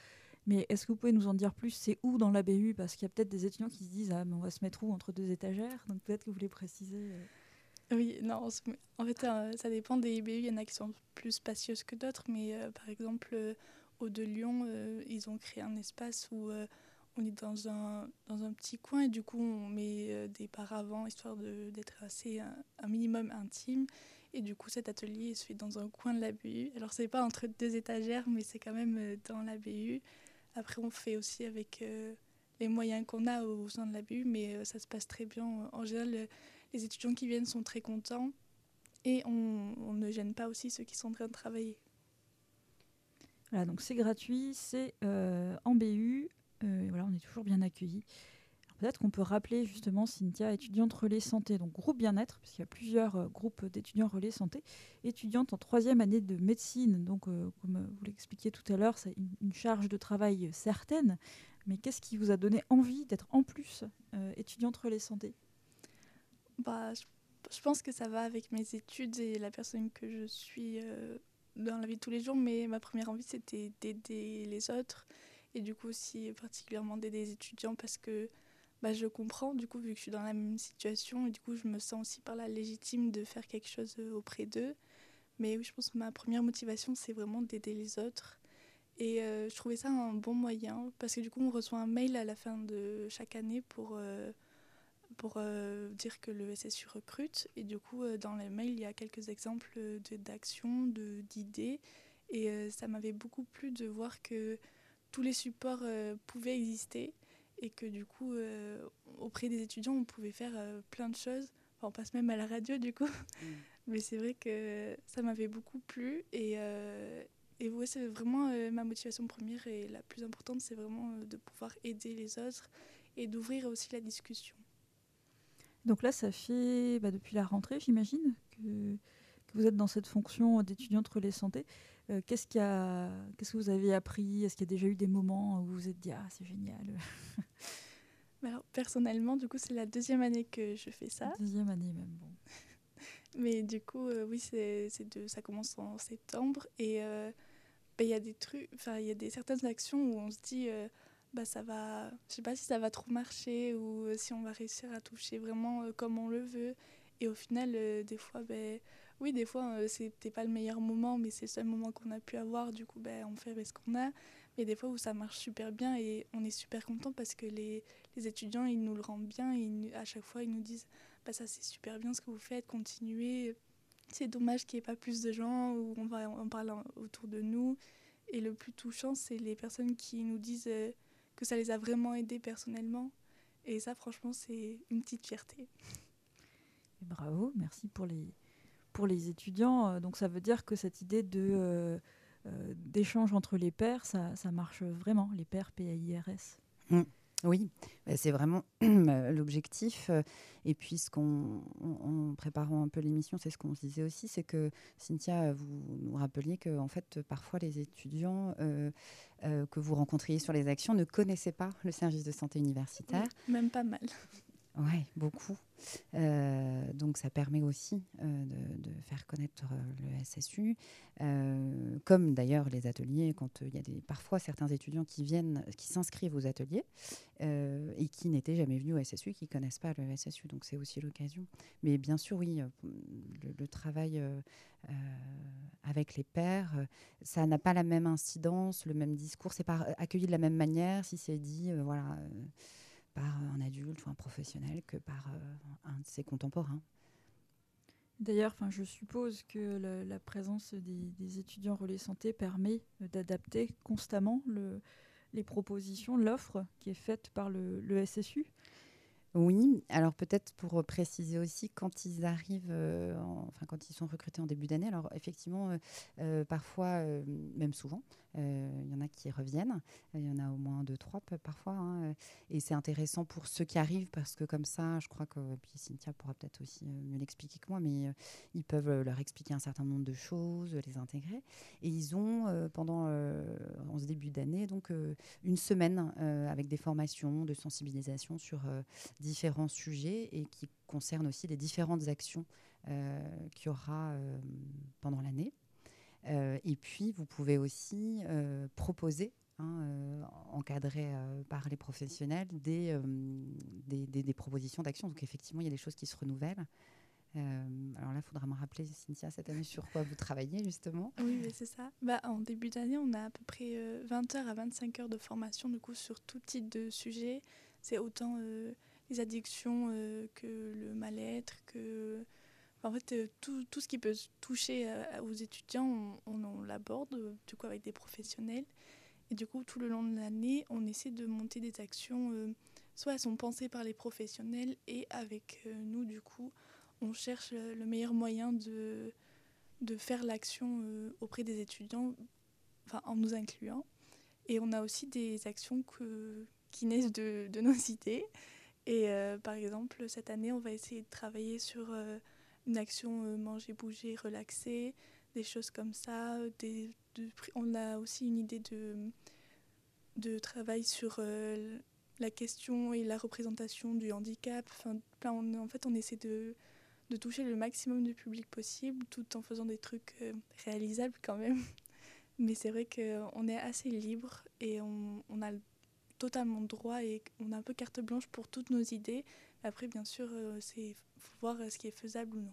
Mais est-ce que vous pouvez nous en dire plus? C'est où dans la BU Parce qu'il y a peut-être des étudiants qui se disent Ah, on va se mettre où? Entre deux étagères? Donc peut-être que vous voulez préciser. Oui, non, en fait, euh, ça dépend des BU. Il y en a qui sont plus spacieuses que d'autres, mais euh, par exemple, euh, au de Lyon, ils ont créé un espace où on est dans un, dans un petit coin et du coup on met des paravents histoire d'être assez un, minimum intime. Et du coup cet atelier se fait dans un coin de la BU. Alors c'est pas entre deux étagères mais c'est quand même dans la BU. Après on fait aussi avec les moyens qu'on a au sein de la BU mais ça se passe très bien. En général les étudiants qui viennent sont très contents et on, ne gêne pas aussi ceux qui sont en train de travailler. Voilà, donc c'est gratuit, c'est euh, en BU, euh, voilà, on est toujours bien accueillis. Peut-être qu'on peut rappeler justement Cynthia, étudiante relais santé, donc groupe bien-être, puisqu'il y a plusieurs euh, groupes d'étudiants relais santé, étudiante en troisième année de médecine. Donc, comme vous l'expliquiez tout à l'heure, c'est une, charge de travail certaine. Mais qu'est-ce qui vous a donné envie d'être en plus étudiante relais santé? Bah, je, pense que ça va avec mes études et la personne que je suis dans la vie de tous les jours, mais ma première envie, c'était d'aider les autres. Et du coup, aussi particulièrement d'aider les étudiants parce que bah, je comprends, du coup, vu que je suis dans la même situation, et du coup, je me sens aussi par là légitime de faire quelque chose euh, auprès d'eux. Mais oui, je pense que ma première motivation, c'est vraiment d'aider les autres. Et euh, je trouvais ça un bon moyen parce que du coup, on reçoit un mail à la fin de chaque année pour. Euh, pour euh, dire que le SSU recrute. Et du coup, euh, dans les mails, il y a quelques exemples d'actions, d'idées. Et euh, ça m'avait beaucoup plu de voir que tous les supports pouvaient exister et que du coup, auprès des étudiants, on pouvait faire plein de choses. Enfin, on passe même à la radio du coup. Mm. Mais c'est vrai que ça m'avait beaucoup plu. Et, et ouais, c'est vraiment ma motivation première et la plus importante, c'est vraiment de pouvoir aider les autres et d'ouvrir aussi la discussion. Donc là, ça fait bah, depuis la rentrée, j'imagine, que, vous êtes dans cette fonction d'étudiante relais santé. Euh, qu'est-ce, qu'est-ce que vous avez appris? Est-ce qu'il y a déjà eu des moments où vous vous êtes dit Ah, c'est génial? Alors, personnellement, du coup, c'est la deuxième année que je fais ça. Deuxième année même, bon. Mais du coup, euh, oui, c'est, de, ça commence en septembre. Et euh, bah, il y a des trucs, enfin, il y a des, certaines actions où on se dit bah ça va, je sais pas si ça va trop marcher ou euh, si on va réussir à toucher vraiment euh, comme on le veut. Et au final, euh, des fois, ben, oui, des fois, c'était pas le meilleur moment, mais c'est le seul moment qu'on a pu avoir. Du coup, ben, on fait ce qu'on a. Mais des fois où ça marche super bien et on est super content parce que les, les, étudiants, ils nous le rendent bien. Et à chaque fois, ils nous disent bah, ça, c'est super bien ce que vous faites, continuez. C'est dommage qu'il n'y ait pas plus de gens où on va en parler autour de nous. Et le plus touchant, c'est les personnes qui nous disent que ça les a vraiment aidés personnellement. Et ça, franchement, c'est une petite fierté. bravo, merci pour les, pour les étudiants. Euh, donc ça veut dire que cette idée de, euh, euh, d'échange entre les pairs, ça, ça, marche vraiment, les pairs PAIRS. Mmh. Oui, bah, c'est vraiment bah, l'objectif. Euh, et puis, ce qu'on, en préparant un peu l'émission, c'est ce qu'on se disait aussi, c'est que Cynthia, vous nous rappeliez que, en fait, parfois les étudiants euh, euh, que vous rencontriez sur les actions ne connaissaient pas le service de santé universitaire. même pas mal. Oui, beaucoup. Euh, donc ça permet aussi euh, de, faire connaître euh, le SSU, comme d'ailleurs les ateliers, quand il y a parfois certains étudiants qui viennent, qui s'inscrivent aux ateliers et qui n'étaient jamais venus au SSU, qui ne connaissent pas le SSU, donc c'est aussi l'occasion. Mais bien sûr, oui, le, travail avec les pairs, ça n'a pas la même incidence, le même discours, c'est pas accueilli de la même manière si c'est dit, voilà par un adulte ou un professionnel que par euh, un de ses contemporains. D'ailleurs, je suppose que la, présence des, étudiants relais santé permet d'adapter constamment le, les propositions, l'offre qui est faite par le, le SSU. Oui, alors peut-être pour préciser aussi, quand ils arrivent, euh, enfin quand ils sont recrutés en début d'année, alors effectivement, euh, euh, parfois, même souvent, il y en a qui reviennent, il y en a au moins deux, trois parfois, hein, et c'est intéressant pour ceux qui arrivent parce que comme ça, je crois que, Cynthia pourra peut-être aussi mieux l'expliquer que moi, mais ils peuvent leur expliquer un certain nombre de choses, les intégrer, et ils ont pendant, en ce début d'année, donc une semaine avec des formations de sensibilisation sur différents sujets et qui concernent aussi les différentes actions euh, qu'il y aura euh, pendant l'année. Euh, et puis, vous pouvez aussi proposer Hein, encadré par les professionnels, des, des, propositions d'action. Donc effectivement, il y a des choses qui se renouvellent. alors là, il faudra me rappeler, Cynthia, cette année, sur quoi vous travaillez justement Oui, c'est ça. Bah, en début d'année, on a à peu près 20 heures à 25 heures de formation du coup, sur tout type de sujet. C'est autant les addictions que le mal-être, que en fait, euh, tout, ce qui peut toucher euh, aux étudiants, on, l'aborde euh, du coup avec des professionnels. Et du coup, tout le long de l'année, on essaie de monter des actions, soit elles sont pensées par les professionnels et avec nous, du coup, on cherche le meilleur moyen de, faire l'action auprès des étudiants, enfin, en nous incluant. Et on a aussi des actions qui naissent de nos idées. Et par exemple, cette année, on va essayer de travailler sur une action euh, manger, bouger, relaxer, des choses comme ça. Des, on a aussi une idée de, de travail sur euh, la question et la représentation du handicap. Enfin, en fait, on essaie de, de, toucher le maximum de public possible tout en faisant des trucs euh, réalisables quand même. Mais c'est vrai qu'on est assez libre et on, on a totalement droit et on a un peu carte blanche pour toutes nos idées. Après, bien sûr, c'est faut voir ce qui est faisable ou non.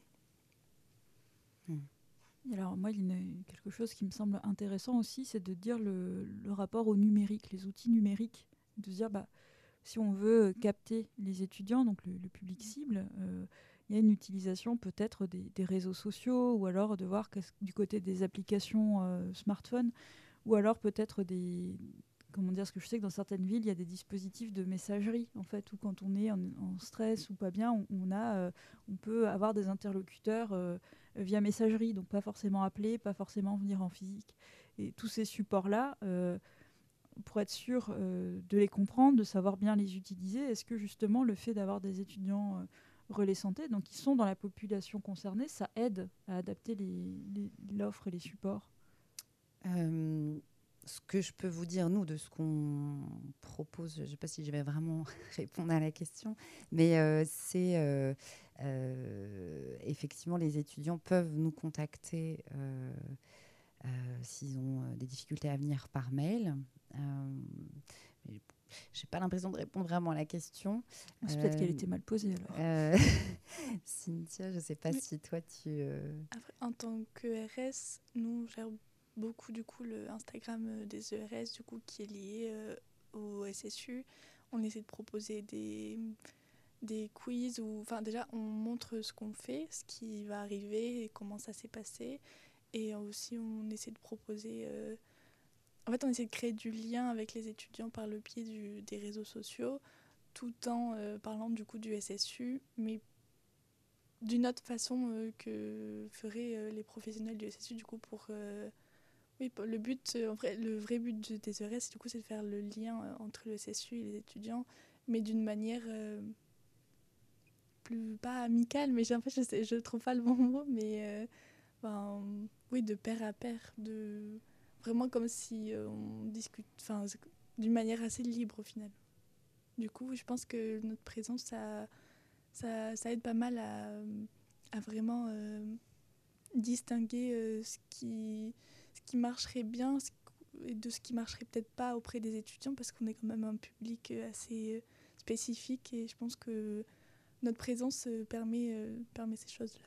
Hmm. Alors moi, il y a quelque chose qui me semble intéressant aussi, c'est de dire le, rapport au numérique, les outils numériques, de dire bah, si on veut capter les étudiants, donc le, public cible, euh, il y a une utilisation peut-être des, réseaux sociaux, ou alors de voir du côté des applications euh, smartphones, ou alors peut-être des, comment dire, ce que je sais que dans certaines villes, il y a des dispositifs de messagerie, en fait, où quand on est en, stress ou pas bien, on, euh, peut avoir des interlocuteurs euh, via messagerie, donc pas forcément appeler, pas forcément venir en physique. Et tous ces supports-là, euh, pour être sûr de les comprendre, de savoir bien les utiliser, est-ce que justement le fait d'avoir des étudiants relais santé, donc qui sont dans la population concernée, ça aide à adapter l'offre et les supports? Ce que je peux vous dire, nous, de ce qu'on propose, je ne sais pas si je vais vraiment répondre à la question, mais euh, c'est euh, euh, effectivement les étudiants peuvent nous contacter s'ils ont des difficultés à venir par mail. Je n'ai pas l'impression de répondre vraiment à la question. Ah, c'est peut-être qu'elle était mal posée alors. Cynthia, je ne sais pas si toi tu. en tant que RS, nous, gère beaucoup du coup le Instagram euh, des ERS du coup qui est lié euh, au SSU. On essaie de proposer des, des quiz ou enfin déjà on montre ce qu'on fait, ce qui va arriver et comment ça s'est passé et aussi on essaie de proposer euh, en fait on essaie de créer du lien avec les étudiants par le biais du, des réseaux sociaux tout en parlant du coup du SSU mais d'une autre façon que feraient les professionnels du SSU du coup pour oui, le but, euh, en vrai, le vrai but des ERS, du coup, c'est de faire le lien euh, entre le CSU et les étudiants, mais d'une manière euh, plus pas amicale, mais j'ai je sais, je trouve pas le bon mot, mais ben, oui, de pair à pair, de vraiment comme si on discute, enfin, d'une manière assez libre au final. Du coup, je pense que notre présence, ça, ça, aide pas mal à vraiment distinguer ce qui ce qui marcherait bien et de ce qui marcherait peut-être pas auprès des étudiants parce qu'on est quand même un public euh, assez euh, spécifique et je pense que notre présence euh, permet, permet ces choses-là.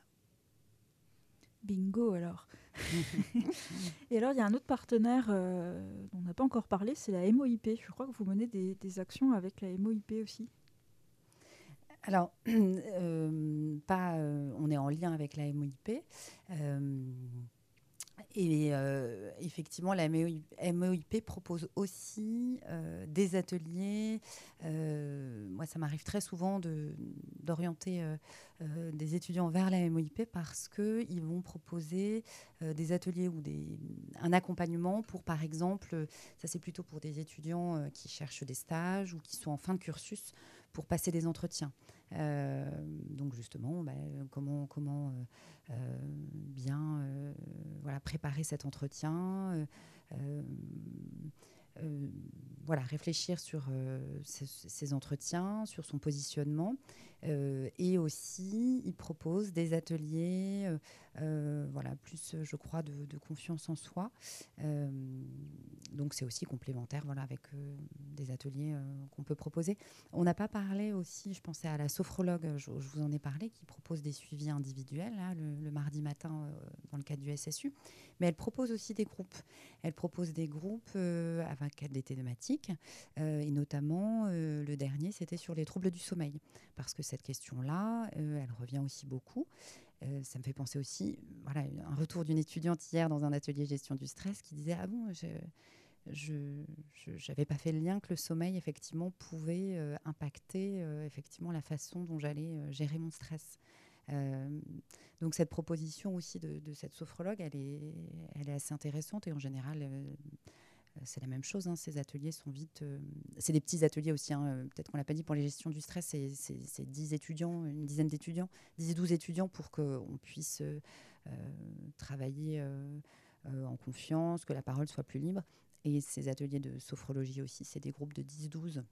Bingo alors. et alors il y a un autre partenaire dont on n'a pas encore parlé, c'est la MOIP. Je crois que vous menez des, des actions avec la MOIP aussi. Alors, pas, on est en lien avec la MOIP. Et euh, effectivement, la MOIP propose aussi euh, des ateliers. Euh, moi, ça m'arrive très souvent d'orienter des étudiants vers la MOIP parce qu'ils vont proposer des ateliers ou des, un accompagnement pour, par exemple, ça c'est plutôt pour des étudiants qui cherchent des stages ou qui sont en fin de cursus pour passer des entretiens. donc justement, bah, comment, euh, bien euh, voilà, préparer cet entretien. Euh, voilà, réfléchir sur ces, entretiens, sur son positionnement. Et aussi, il propose des ateliers voilà, plus, je crois, de, confiance en soi. donc c'est aussi complémentaire voilà, avec des ateliers qu'on peut proposer. On n'a pas parlé aussi, je pensais à la sophrologue, je, vous en ai parlé, qui propose des suivis individuels là, le, mardi matin dans le cadre du SSU. Mais elle propose aussi des groupes. Elle propose des groupes euh, avec des thématiques, euh, et notamment euh, le dernier, c'était sur les troubles du sommeil, parce que cette question-là, elle revient aussi beaucoup. ça me fait penser aussi, voilà, un retour d'une étudiante hier dans un atelier gestion du stress qui disait ah bon, je n'avais pas fait le lien que le sommeil effectivement pouvait impacter effectivement la façon dont j'allais gérer mon stress. Euh, donc cette proposition aussi de, cette sophrologue, elle est, elle est assez intéressante et en général, euh, c'est la même chose. Hein, ces ateliers sont vite. Euh, c'est des petits ateliers aussi. Hein, peut-être qu'on l'a pas dit pour les gestions du stress. C'est 10 étudiants, une dizaine d'étudiants, 10 12 étudiants pour qu'on puisse travailler en confiance, que la parole soit plus libre. Et ces ateliers de sophrologie aussi, c'est des groupes de 10-12,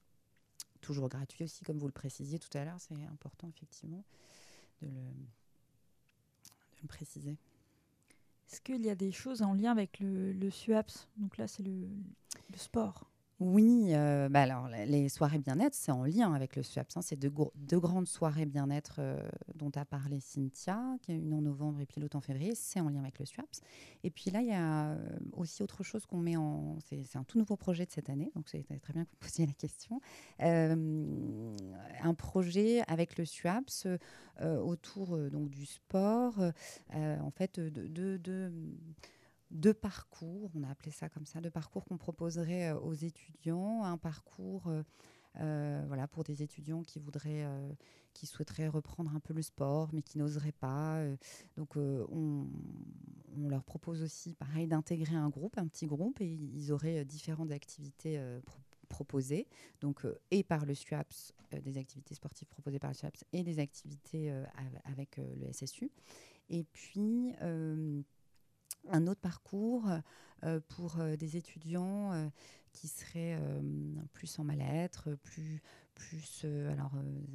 toujours gratuits aussi, comme vous le précisiez tout à l'heure. C'est important, effectivement de le, préciser. Est-ce qu'il y a des choses en lien avec le, le SUAPS? Donc là, c'est le, le sport. Oui, bah alors les soirées bien-être, c'est en lien avec le SWAPS. Hein. C'est deux, grandes soirées bien-être dont a parlé Cynthia, qui est une en novembre et puis l'autre en février. C'est en lien avec le SWAPS. Et puis là, il y a aussi autre chose qu'on met en. C'est un tout nouveau projet de cette année, donc c'est très bien que vous posiez la question. un projet avec le SWAPS autour donc du sport, en fait, de deux parcours, on a appelé ça comme ça, deux parcours qu'on proposerait euh, aux étudiants. Un parcours euh, euh, voilà, pour des étudiants qui voudraient, qui souhaiteraient reprendre un peu le sport, mais qui n'oseraient pas. donc, on, leur propose aussi, pareil, d'intégrer un groupe, un petit groupe, et ils auraient différentes activités proposées, donc et par le SUAPS, des activités sportives proposées par le SUAPS, et des activités avec le SSU. Et puis un autre parcours euh, pour euh, des étudiants euh, qui seraient plus en mal-être, plus, plus alors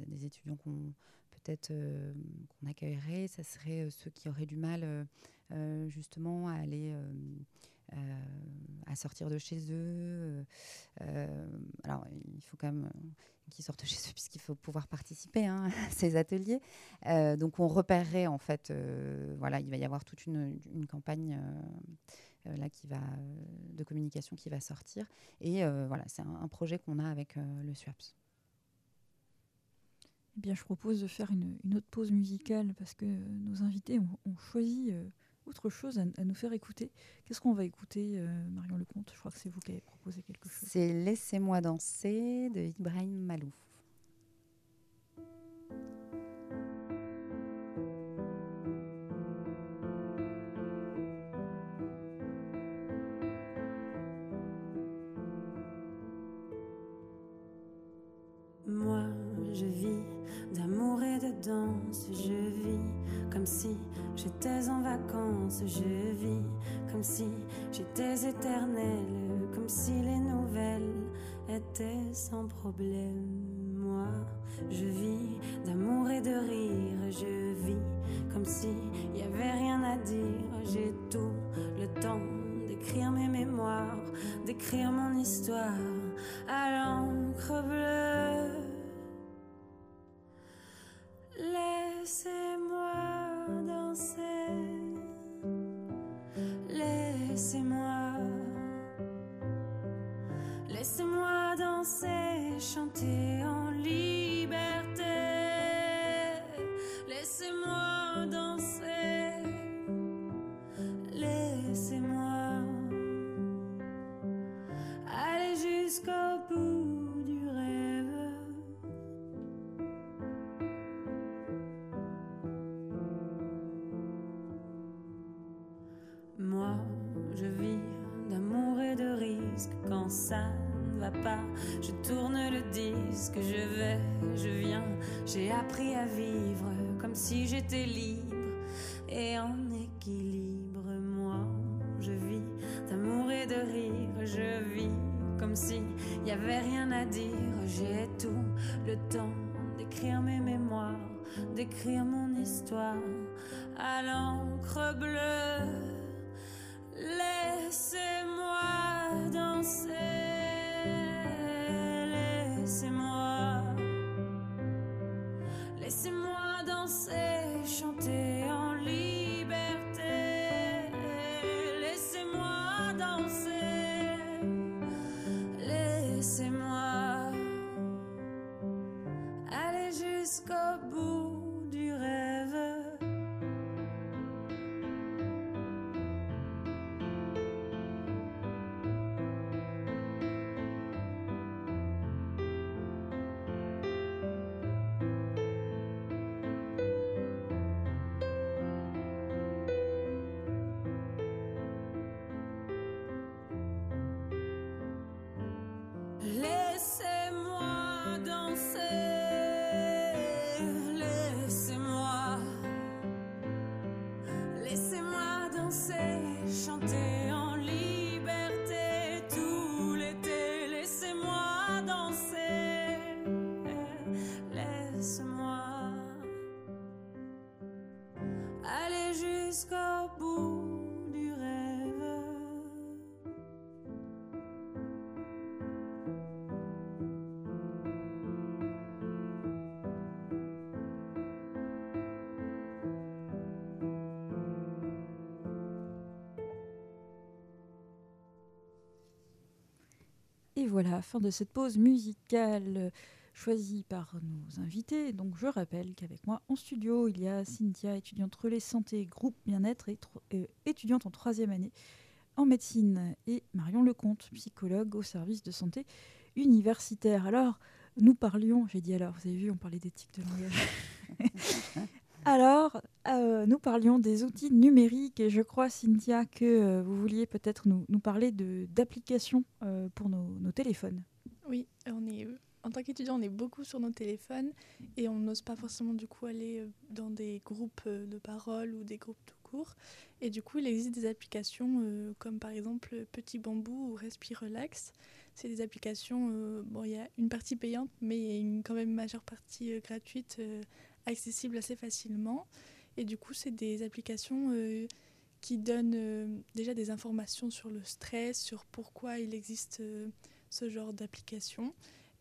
des étudiants qu'on peut-être qu'on accueillerait, ça serait ceux qui auraient du mal justement à aller à sortir de chez eux. alors, il faut quand même qui sortent chez eux puisqu'il faut pouvoir participer hein, à ces ateliers. Euh, donc on repérerait en fait, euh, voilà, il va y avoir toute une, campagne euh, là qui va de communication qui va sortir et voilà, c'est un, projet qu'on a avec le SWAPS. Eh bien, je propose de faire une, autre pause musicale parce que nos invités ont, choisi autre chose à, nous faire écouter. Qu'est-ce qu'on va écouter, Marion Lecomte? Je crois que c'est vous qui avez proposé quelque chose. C'est Laissez-moi danser de Ibrahim Malouf. J'étais éternelle, comme si les nouvelles étaient sans problème. Moi, je vis d'amour et de rire, je vis comme si y avait rien à dire. J'ai tout le temps d'écrire mes mémoires, d'écrire mon histoire à l'encre bleue. Je tourne le disque, je vais, je viens. J'ai appris à vivre comme si j'étais libre et en équilibre. Moi, je vis d'amour et de rire, je vis comme si y avait rien à dire. J'ai tout le temps d'écrire mes mémoires d'écrire mon histoire à l'encre bleue. Voilà, fin de cette pause musicale euh, choisie par nos invités. Donc je rappelle qu'avec moi en studio, il y a Cynthia, étudiante relais santé, groupe bien-être et euh, étudiante en troisième année en médecine, et Marion Lecomte, psychologue au service de santé universitaire. Alors, nous parlions, j'ai dit alors, vous avez vu, on parlait d'éthique de langage. alors, euh, nous parlions des outils numériques et je crois, Cynthia, que euh, vous vouliez peut-être nous, parler d'applications euh, pour nos, téléphones. Oui, en tant qu'étudiant, on est beaucoup sur nos téléphones et on n'ose pas forcément du coup aller dans des groupes de parole ou des groupes tout court. Et du coup, il existe des applications comme par exemple Petit Bambou ou Respire Relax. C'est des applications, bon, il y a une partie payante, mais il y a une quand même majeure partie gratuite, accessible assez facilement. Et du coup, c'est des applications euh, qui donnent euh, déjà des informations sur le stress, sur pourquoi il existe euh, ce genre d'application.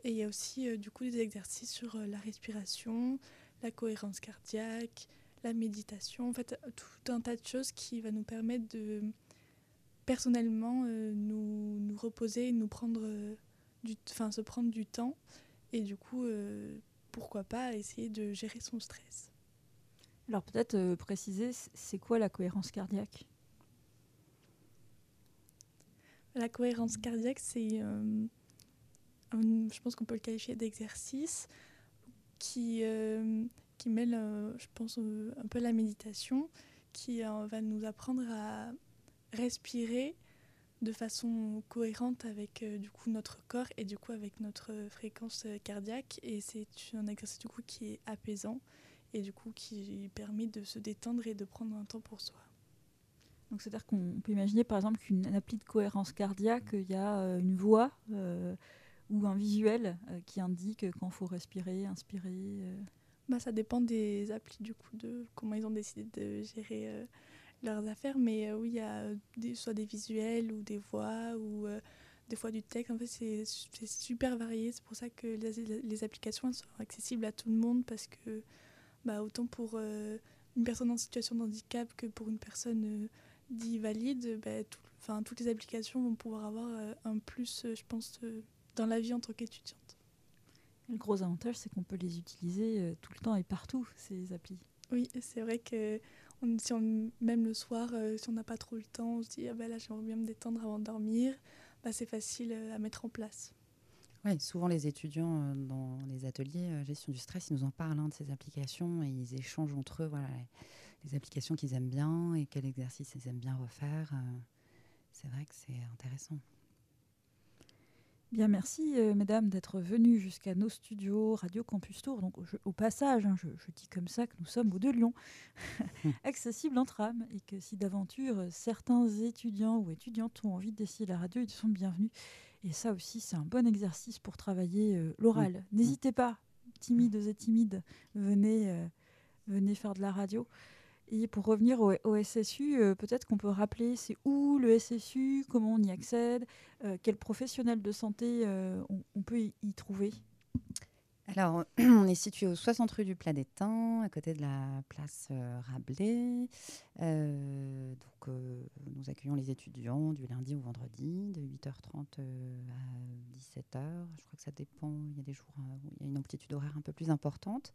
Et il y a aussi du coup des exercices sur la respiration, la cohérence cardiaque, la méditation, en fait tout un tas de choses qui va nous permettre de personnellement nous, nous reposer, nous prendre du, enfin se prendre du temps et du coup pourquoi pas essayer de gérer son stress. Alors peut-être euh, préciser, c'est quoi la cohérence cardiaque? La cohérence cardiaque, c'est, euh, je pense qu'on peut le qualifier d'exercice qui, euh, mêle, je pense, un peu la méditation, qui va nous apprendre à respirer de façon cohérente avec du coup notre corps et du coup avec notre fréquence cardiaque. Et c'est un exercice du coup qui est apaisant et du coup qui permet de se détendre et de prendre un temps pour soi. Donc c'est-à-dire qu'on peut imaginer par exemple qu'une appli de cohérence cardiaque, il y a euh, une voix euh, ou un visuel euh, qui indique quand il faut respirer, inspirer. euh. Bah, ça dépend des applis, du coup, de comment ils ont décidé de gérer leurs affaires. Mais oui, il y a des, soit des visuels ou des voix ou des fois du texte. En fait, c'est c'est super varié. C'est pour ça que les, les applications elles sont accessibles à tout le monde parce que, bah, autant pour euh, une personne en situation de handicap que pour une personne euh, dite valide, bah, tout- toutes les applications vont pouvoir avoir euh, un plus, je pense, dans la vie en tant qu'étudiante. Le gros avantage, c'est qu'on peut les utiliser tout le temps et partout, ces applis. Oui, c'est vrai que on, si on, même le soir, euh, si on n'a pas trop le temps, on se dit ah ben là j'aimerais bien me détendre avant de dormir, bah, c'est facile euh, à mettre en place. Oui, souvent les étudiants euh, dans les ateliers euh, gestion du stress, ils nous en parlent hein, de ces applications et ils échangent entre eux voilà, les, les applications qu'ils aiment bien et quel exercice ils aiment bien refaire. euh, c'est vrai que c'est intéressant. Bien, merci euh, mesdames d'être venues jusqu'à nos studios Radio Campus Tour. Donc je- au passage, hein, je, je dis comme ça que nous sommes au de Lyon, accessible en tram, et que si d'aventure certains étudiants ou étudiantes ont envie d'essayer la radio, ils sont bienvenus. Et ça aussi, c'est un bon exercice pour travailler euh, l'oral. N'hésitez pas, timides et timides, venez, euh, venez faire de la radio. Et pour revenir au, SSU, euh, peut-être qu'on peut rappeler c'est où le SSU, comment on y accède, euh, quel professionnel de santé on, peut y, trouver? Alors, on est situé au 60 rue du Plat d'étain, à côté de la place Rabelais. donc, nous accueillons les étudiants du lundi au vendredi, de 8h30 à 17h. Je crois que ça dépend. Il y a des jours où il y a une amplitude horaire un peu plus importante.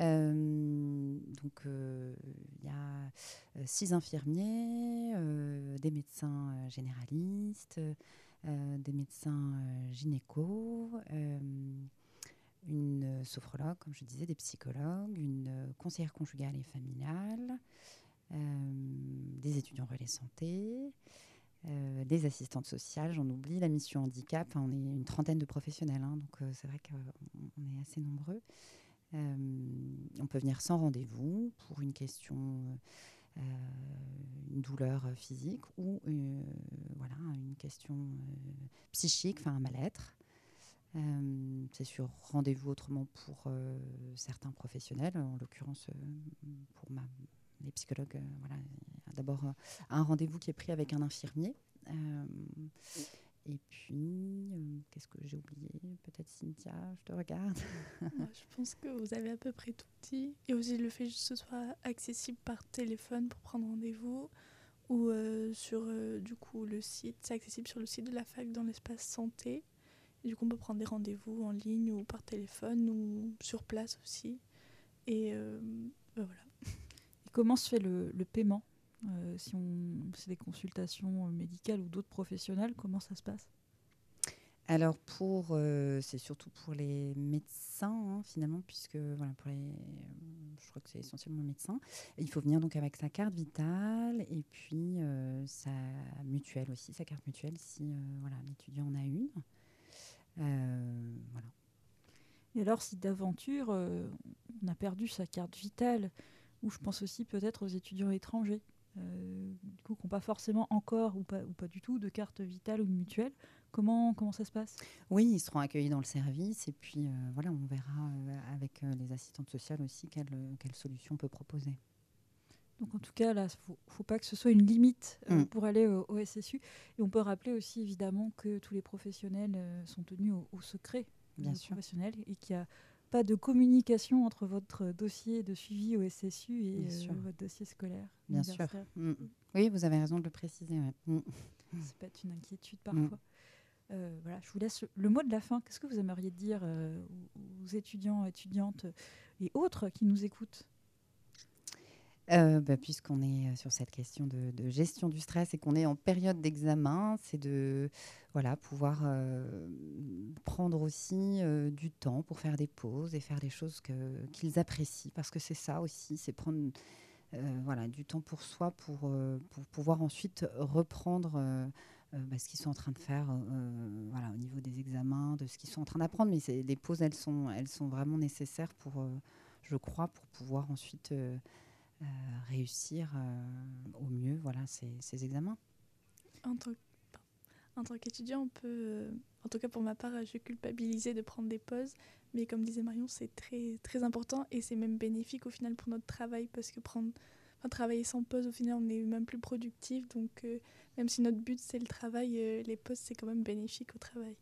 Euh, donc, euh, il y a euh, six infirmiers, des médecins généralistes, des médecins gynéco, une sophrologue, comme je disais, des psychologues, une conseillère conjugale et familiale, des étudiants relais santé, des assistantes sociales, j'en oublie, la mission handicap. on est une trentaine de professionnels, hein, donc c'est vrai qu'on est assez nombreux. Euh, on peut venir sans rendez-vous pour une question, euh, une douleur physique ou euh, voilà, une question psychique, enfin un mal-être. C'est sur rendez-vous autrement pour certains professionnels, en l'occurrence pour les psychologues. voilà, d'abord un rendez-vous qui est pris avec un infirmier. Et puis, euh, qu'est-ce que j'ai oublié? Peut-être Cynthia, je te regarde. je pense que vous avez à peu près tout dit. Et aussi le fait que ce soit accessible par téléphone pour prendre rendez-vous ou euh, sur euh, du coup le site. C'est accessible sur le site de la fac dans l'espace santé. Du coup, on peut prendre des rendez-vous en ligne ou par téléphone ou sur place aussi. Et ben voilà. Et comment se fait le, le paiement euh, si on c'est des consultations euh, médicales ou d'autres professionnels, comment ça se passe? Alors pour, euh, c'est surtout pour les médecins hein, finalement, puisque voilà pour les, je crois que c'est essentiellement médecins. Il faut venir donc avec sa carte vitale et puis sa mutuelle aussi, sa carte mutuelle si voilà l'étudiant en a une. Voilà. Et alors si d'aventure on a perdu sa carte vitale, ou je pense aussi peut-être aux étudiants étrangers euh, du coup, qui n'ont pas forcément encore ou pas, ou pas du tout de carte vitale ou de mutuelle. Comment, comment ça se passe? Oui, ils seront accueillis dans le service et puis euh, voilà, on verra euh, avec les assistantes sociales aussi quelle, quelle solution on peut proposer. Donc en tout cas, là, il ne faut, pas que ce soit une limite mm. pour aller au, SSU. Et on peut rappeler aussi évidemment que tous les professionnels sont tenus au, secret Bien sûr. professionnel et qu'il y a pas de communication entre votre dossier de suivi au SSU et euh, votre dossier scolaire. Bien sûr. Mm. Oui, vous avez raison de le préciser. Ouais. Mm. Ça peut être une inquiétude parfois. Mm. Euh, voilà, je vous laisse le mot de la fin. Qu'est-ce que vous aimeriez dire euh, aux étudiants, étudiantes et autres qui nous écoutent? Euh, bah, puisqu'on est euh, sur cette question de, gestion du stress et qu'on est en période d'examen, c'est de voilà, pouvoir euh, prendre aussi du temps pour faire des pauses et faire des choses qu'ils apprécient, parce que c'est ça aussi, c'est prendre voilà, du temps pour soi pour, pour pouvoir ensuite reprendre bah, ce qu'ils sont en train de faire voilà, au niveau des examens, de ce qu'ils sont en train d'apprendre. Mais les pauses, elles sont, elles sont vraiment nécessaires pour, je crois, pour pouvoir ensuite réussir euh, au mieux voilà, ces, ces examens. En tant, en tant qu'étudiant, on peut, euh, en tout cas pour ma part, je culpabilisais de prendre des pauses, mais comme disait Marion, c'est très, très important et c'est même bénéfique au final pour notre travail parce que prendre, enfin, travailler sans pause, au final, on est même plus productif. Donc, même si notre but c'est le travail, les pauses c'est quand même bénéfique au travail.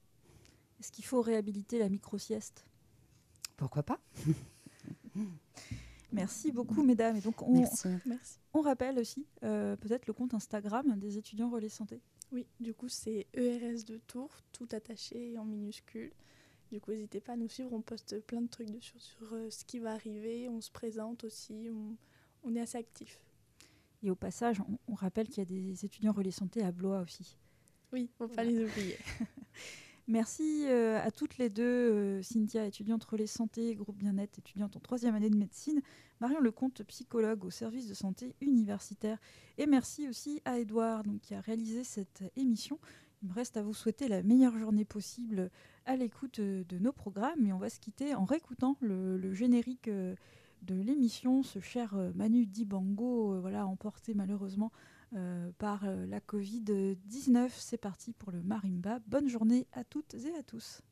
Est-ce qu'il faut réhabiliter la micro-sieste? Pourquoi pas? Merci beaucoup, mesdames. Et donc, on, on rappelle aussi euh, peut-être le compte Instagram des étudiants Relais Santé. Oui, du coup, c'est ERS de Tours, tout attaché en minuscule. Du coup, n'hésitez pas à nous suivre. On poste plein de trucs dessus sur euh, ce qui va arriver. On se présente aussi. On, est assez actifs. Et au passage, on, rappelle qu'il y a des étudiants Relais Santé à Blois aussi. Oui, faut pas les oublier. Merci euh, à toutes les deux, euh, Cynthia, étudiante relais santé, groupe bien-être, étudiante en troisième année de médecine, Marion Lecomte, psychologue au service de santé universitaire. Et merci aussi à Edouard qui a réalisé cette émission. Il me reste à vous souhaiter la meilleure journée possible à l'écoute euh, de nos programmes. Et on va se quitter en réécoutant le, générique de l'émission, ce cher Manu Dibango, voilà, emporté malheureusement euh, par euh, la Covid-19. C'est parti pour le marimba. Bonne journée à toutes et à tous.